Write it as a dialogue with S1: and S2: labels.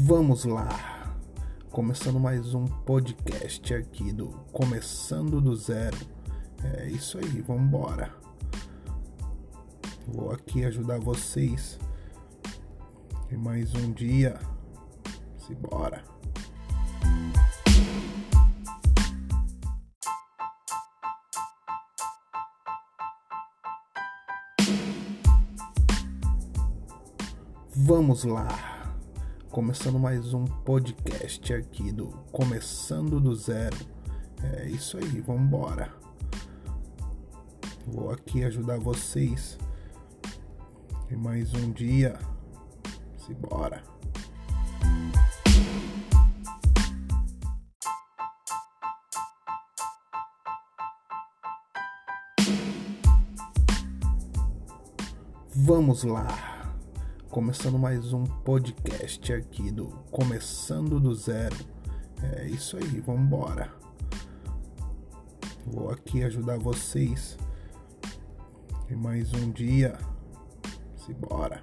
S1: Vamos lá, começando mais um podcast aqui do Começando do Zero. É isso aí, vamos embora. Vou aqui ajudar vocês em mais um dia. Simbora. Vamos lá, começando mais um podcast aqui do Começando do Zero. É isso aí, vamos embora. Vou aqui ajudar vocês em mais um dia. Simbora. Vamos lá, começando mais um podcast aqui do Começando do Zero. É isso aí, vamos embora. Vou aqui ajudar vocês em mais um dia. Simbora.